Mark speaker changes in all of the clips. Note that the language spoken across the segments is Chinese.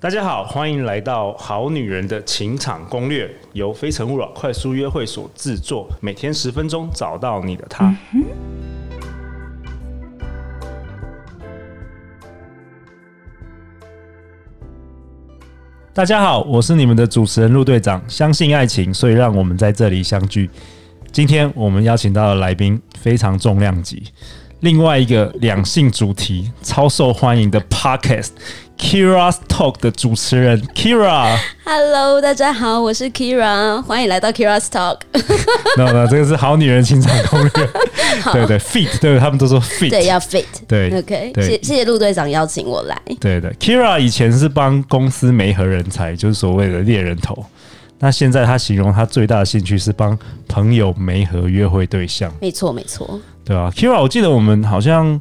Speaker 1: 大家好，欢迎来到《好女人的情场攻略》，由非诚勿扰快速约会所制作，每天十分钟，找到你的他。大家好，我是你们的主持人陆队长。相信爱情，所以让我们在这里相聚。今天我们邀请到的来宾非常重量级，另外一个两性主题超受欢迎的 Podcast。Keira's Talk 的主持人 Keira，Hello，
Speaker 2: 大家好，我是 Keira，欢迎来到 Keira's Talk。
Speaker 1: no no，这个是好女人情场攻略。对对，fit，对他们都说 fit，
Speaker 2: 对要 fit，
Speaker 1: 对
Speaker 2: ，OK，谢谢谢陆队长邀请我来。
Speaker 1: 对的，Keira 以前是帮公司媒合人才，就是所谓的猎人头。那现在他形容他最大的兴趣是帮朋友媒合约会对象。
Speaker 2: 没错没错，
Speaker 1: 对啊，Keira，我记得我们好像。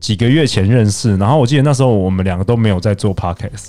Speaker 1: 几个月前认识，然后我记得那时候我们两个都没有在做 podcast。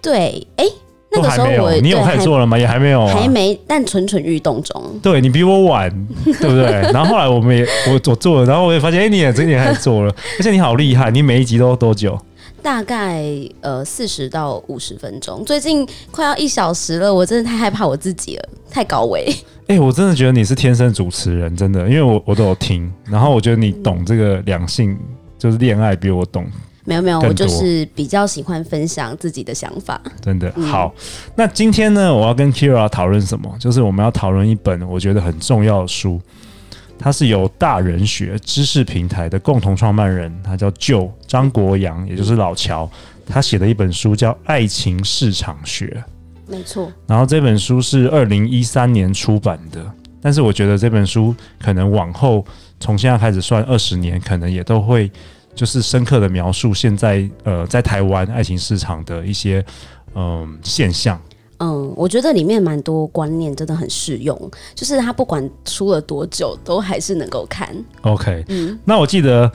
Speaker 2: 对，哎，那个时候我
Speaker 1: 你有开始做了吗？也还没有，啊，
Speaker 2: 还没，但蠢蠢欲动中。
Speaker 1: 对，你比我晚，对不对？然后后来我们也我我做了，然后我也发现，哎，你也真的开始做了，而且你好厉害，你每一集都多久？
Speaker 2: 大概呃四十到五十分钟，最近快要一小时了，我真的太害怕我自己了，太高危。
Speaker 1: 哎，我真的觉得你是天生主持人，真的，因为我我都有听，然后我觉得你懂这个两性。就是恋爱比我懂，
Speaker 2: 没有没有，我就是比较喜欢分享自己的想法。
Speaker 1: 真的好，那今天呢，我要跟 Keira 讨论什么？就是我们要讨论一本我觉得很重要的书，它是由大人学知识平台的共同创办人，他叫 Joe 张国阳，也就是老乔，他写的一本书叫《爱情市场学》。
Speaker 2: 没错。
Speaker 1: 然后这本书是二零一三年出版的，但是我觉得这本书可能往后从现在开始算二十年，可能也都会。就是深刻的描述现在呃，在台湾爱情市场的一些嗯、呃、现象。
Speaker 2: 嗯，我觉得里面蛮多观念真的很适用，就是它不管出了多久，都还是能够看。
Speaker 1: OK，嗯，那我记得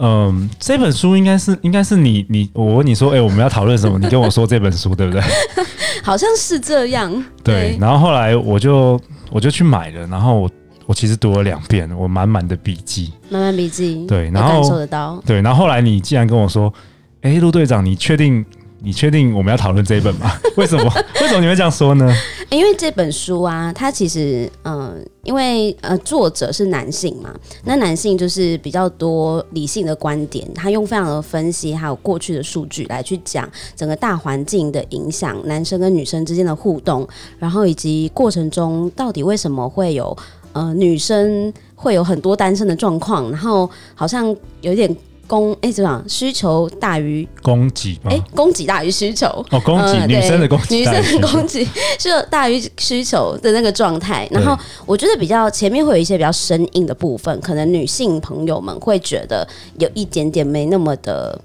Speaker 1: 嗯这本书应该是应该是你你我问你说，哎、欸，我们要讨论什么？你跟我说这本书对不对？
Speaker 2: 好像是这样。
Speaker 1: 对，对然后后来我就我就去买了，然后我。我其实读了两遍，我满满的笔记，
Speaker 2: 满满笔记，
Speaker 1: 对，然后
Speaker 2: 感受得到，
Speaker 1: 对，然后后来你既然跟我说，哎，陆队长，你确定你确定我们要讨论这一本吗？为什么？为什么你会这样说呢？
Speaker 2: 因为这本书啊，它其实，嗯、呃，因为呃，作者是男性嘛，那男性就是比较多理性的观点，他用非常的分析，还有过去的数据来去讲整个大环境的影响，男生跟女生之间的互动，然后以及过程中到底为什么会有。呃，女生会有很多单身的状况，然后好像有点供哎，怎么讲？需求大于
Speaker 1: 供给？哎，
Speaker 2: 供给大于需求
Speaker 1: 哦，供给、呃、女生的供给，
Speaker 2: 女生的供给是大于需求的那个状态。然后我觉得比较前面会有一些比较生硬的部分，可能女性朋友们会觉得有一点点没那么的。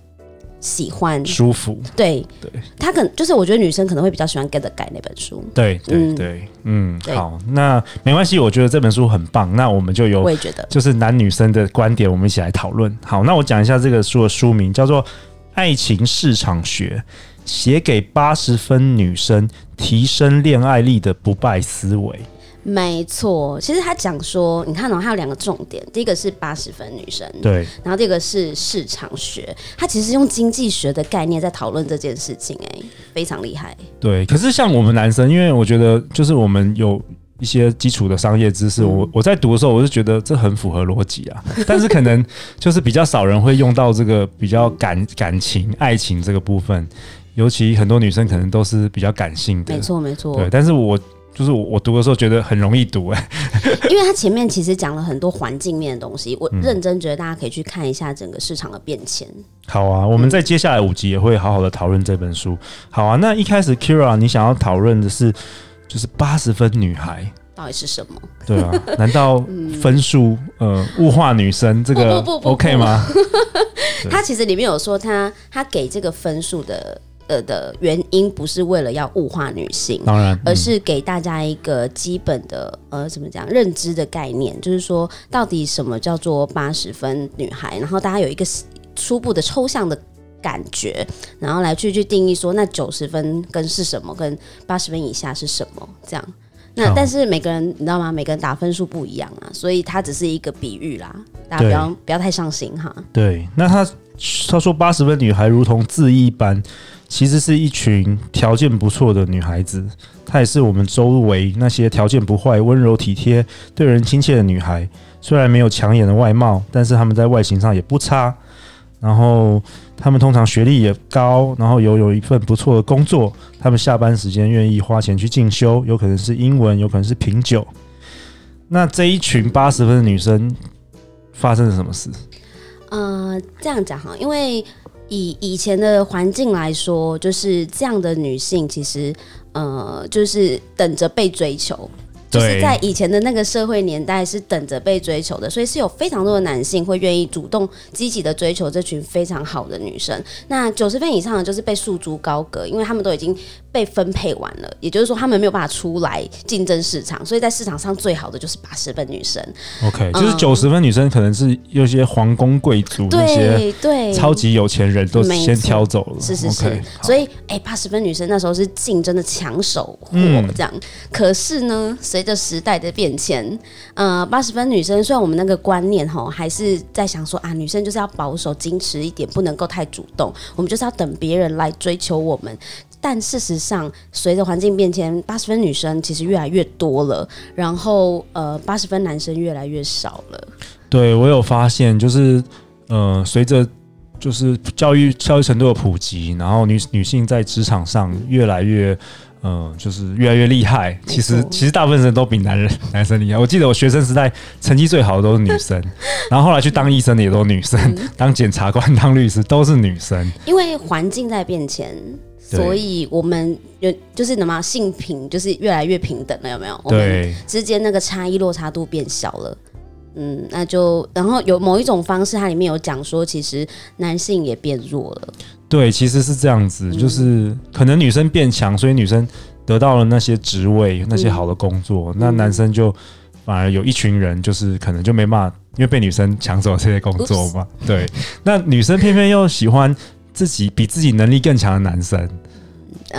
Speaker 2: 喜欢。
Speaker 1: 舒服，
Speaker 2: 对。对，他可能就是我觉得女生可能会比较喜欢 Get the Guy 那本书，
Speaker 1: 对对对，嗯，嗯好，那没关系，我觉得这本书很棒，那我们就有我也觉得。就是男女生的观点，我们一起来讨论。好，那我讲一下这个书的书名叫做《爱情市场学》，写给八十分女生提升恋爱力的不败思维。
Speaker 2: 没错，其实他讲说，你看哦，他有两个重点，第一个是八十分女生，
Speaker 1: 对，
Speaker 2: 然后第二个是市场学，他其实用经济学的概念在讨论这件事情，哎，非常厉害。
Speaker 1: 对，可是像我们男生，因为我觉得就是我们有一些基础的商业知识，我我在读的时候，我就觉得这很符合逻辑啊，但是可能就是比较少人会用到这个比较感感情、爱情这个部分，尤其很多女生可能都是比较感性的，
Speaker 2: 没错没错，
Speaker 1: 对，但是我。就是我我读的时候觉得很容易读哎，
Speaker 2: 因为他前面其实讲了很多环境面的东西，我认真觉得大家可以去看一下整个市场的变迁。
Speaker 1: 好啊，我们在接下来五集也会好好的讨论这本书。好啊，那一开始 Keira 你想要讨论的是就是八十分女孩
Speaker 2: 到底是什么？
Speaker 1: 对啊，难道分数呃物化女生这个 OK 吗？
Speaker 2: 他其实里面有说他他给这个分数的。呃的原因不是为了要物化女性，
Speaker 1: 当然，
Speaker 2: 而是给大家一个基本的呃怎么讲认知的概念，就是说到底什么叫做八十分女孩，然后大家有一个初步的抽象的感觉，然后来去去定义说那九十分跟是什么，跟八十分以下是什么这样。那但是每个人你知道吗？每个人打分数不一样啊，所以它只是一个比喻啦，大家不要不要太上心哈。
Speaker 1: 对，那他他说八十分女孩如同字一般。其实是一群条件不错的女孩子，她也是我们周围那些条件不坏、温柔体贴、对人亲切的女孩。虽然没有抢眼的外貌，但是她们在外形上也不差。然后她们通常学历也高，然后有有一份不错的工作。她们下班时间愿意花钱去进修，有可能是英文，有可能是品酒。那这一群八十分的女生发生了什么事？
Speaker 2: 呃，这样讲哈，因为。以以前的环境来说，就是这样的女性，其实呃，就是等着被追求。就是在以前的那个社会年代，是等着被追求的，所以是有非常多的男性会愿意主动积极的追求这群非常好的女生。那九十分以上的就是被束之高阁，因为他们都已经被分配完了，也就是说他们没有办法出来竞争市场，所以在市场上最好的就是八十分女生。
Speaker 1: OK，就是九十分女生可能是有些皇宫贵族，那些对超级有钱人都先挑走了。
Speaker 2: 是是是，okay, 所以哎，八十分女生那时候是竞争的抢手货，这样。嗯、可是呢，随着时代的变迁，呃，八十分女生虽然我们那个观念吼还是在想说啊，女生就是要保守矜持一点，不能够太主动，我们就是要等别人来追求我们。但事实上，随着环境变迁，八十分女生其实越来越多了，然后呃，八十分男生越来越少了。
Speaker 1: 对，我有发现，就是呃，随着就是教育教育程度的普及，然后女女性在职场上越来越。嗯，就是越来越厉害。其实，其实大部分人都比男人 男生厉害。我记得我学生时代成绩最好的都是女生，然后后来去当医生的也都是女生，嗯、当检察官、当律师都是女生。
Speaker 2: 因为环境在变迁，所以我们有就是什么性平，就是越来越平等了，有没有？对，之间那个差异落差度变小了。嗯，那就然后有某一种方式，它里面有讲说，其实男性也变弱了。
Speaker 1: 对，其实是这样子，就是可能女生变强，所以女生得到了那些职位、那些好的工作，嗯、那男生就反而有一群人，就是可能就没办法，因为被女生抢走了这些工作嘛。对，那女生偏偏又喜欢自己比自己能力更强的男生，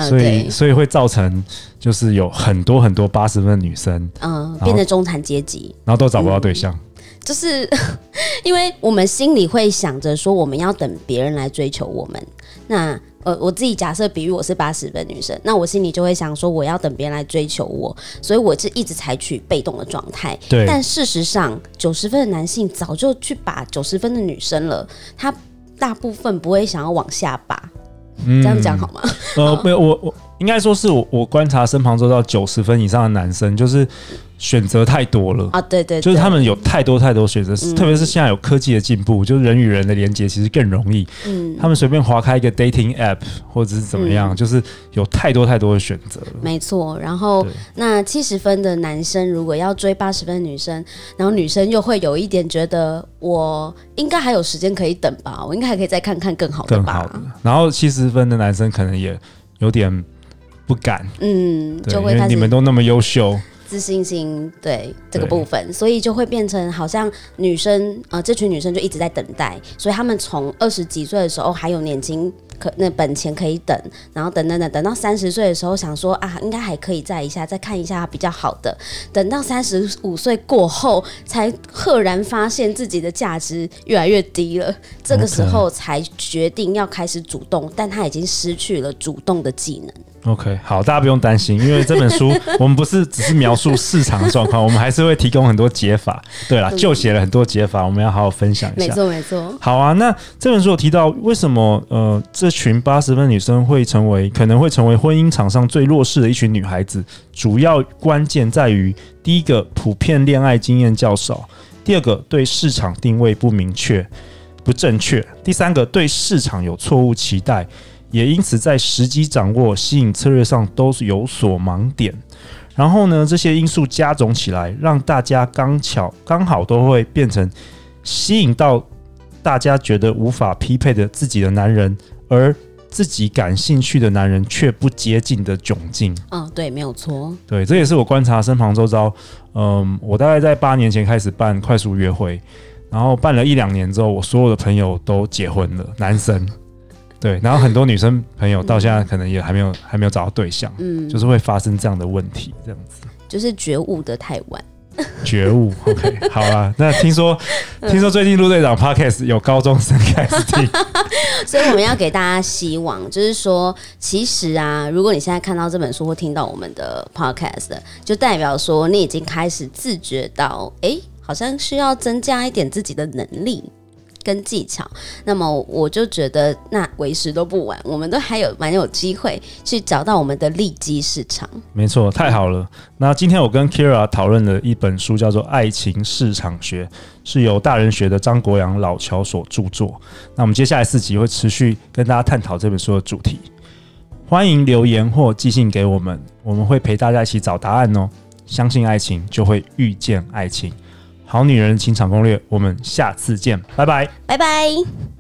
Speaker 1: 所以所以会造成就是有很多很多八十分的女生，
Speaker 2: 嗯，变成中产阶级，
Speaker 1: 然后都找不到对象。嗯
Speaker 2: 就是 因为我们心里会想着说，我们要等别人来追求我们。那呃，我自己假设，比喻我是八十分女生，那我心里就会想说，我要等别人来追求我，所以我是一直采取被动的状态。对。但事实上，九十分的男性早就去把九十分的女生了，他大部分不会想要往下拔。嗯、这样讲好吗？
Speaker 1: 呃，没有，我我应该说是我我观察身旁做到九十分以上的男生，就是。选择太多了
Speaker 2: 啊！对，对对，
Speaker 1: 就是他们有太多太多选择，嗯、特别是现在有科技的进步，就是人与人的连接其实更容易。嗯，他们随便划开一个 dating app 或者是怎么样，嗯、就是有太多太多的选择。
Speaker 2: 没错，然后那七十分的男生如果要追八十分的女生，然后女生又会有一点觉得，我应该还有时间可以等吧，我应该还可以再看看更好的吧。更好的。
Speaker 1: 然后七十分的男生可能也有点不敢，
Speaker 2: 嗯，就
Speaker 1: 会你们都那么优秀。
Speaker 2: 自信心对这个部分，所以就会变成好像女生呃，这群女生就一直在等待，所以他们从二十几岁的时候还有年轻可那本钱可以等，然后等等等等到三十岁的时候想说啊，应该还可以再一下再看一下比较好的，等到三十五岁过后才赫然发现自己的价值越来越低了，这个时候才决定要开始主动，但他已经失去了主动的技能。
Speaker 1: OK，好，大家不用担心，因为这本书 我们不是只是描述市场的状况，我们还是会提供很多解法。对啦，就写了很多解法，我们要好好分享一下。
Speaker 2: 没错，没错。
Speaker 1: 好啊，那这本书有提到为什么呃这群八十分女生会成为可能会成为婚姻场上最弱势的一群女孩子，主要关键在于第一个普遍恋爱经验较少，第二个对市场定位不明确不正确，第三个对市场有错误期待。也因此，在时机掌握、吸引策略上都是有所盲点。然后呢，这些因素加总起来，让大家刚巧刚好都会变成吸引到大家觉得无法匹配的自己的男人，而自己感兴趣的男人却不接近的窘境。
Speaker 2: 嗯，对，没有错。
Speaker 1: 对，这也是我观察身旁周遭。嗯，我大概在八年前开始办快速约会，然后办了一两年之后，我所有的朋友都结婚了，男生。对，然后很多女生朋友到现在可能也还没有 还没有找到对象，嗯，就是会发生这样的问题，这样子，
Speaker 2: 就是觉悟的太晚。
Speaker 1: 觉悟，OK，好啦。那听说听说最近陆队长 Podcast 有高中生开始听，
Speaker 2: 所以我们要给大家希望，就是说，其实啊，如果你现在看到这本书或听到我们的 podcast，就代表说你已经开始自觉到，哎、欸，好像需要增加一点自己的能力。跟技巧，那么我就觉得那为时都不晚，我们都还有蛮有机会去找到我们的利基市场。
Speaker 1: 没错，太好了。那今天我跟 Kira 讨论的一本书叫做《爱情市场学》，是由大人学的张国阳老乔所著作。那我们接下来四集会持续跟大家探讨这本书的主题。欢迎留言或寄信给我们，我们会陪大家一起找答案哦。相信爱情，就会遇见爱情。好女人情场攻略，我们下次见，拜拜，
Speaker 2: 拜拜。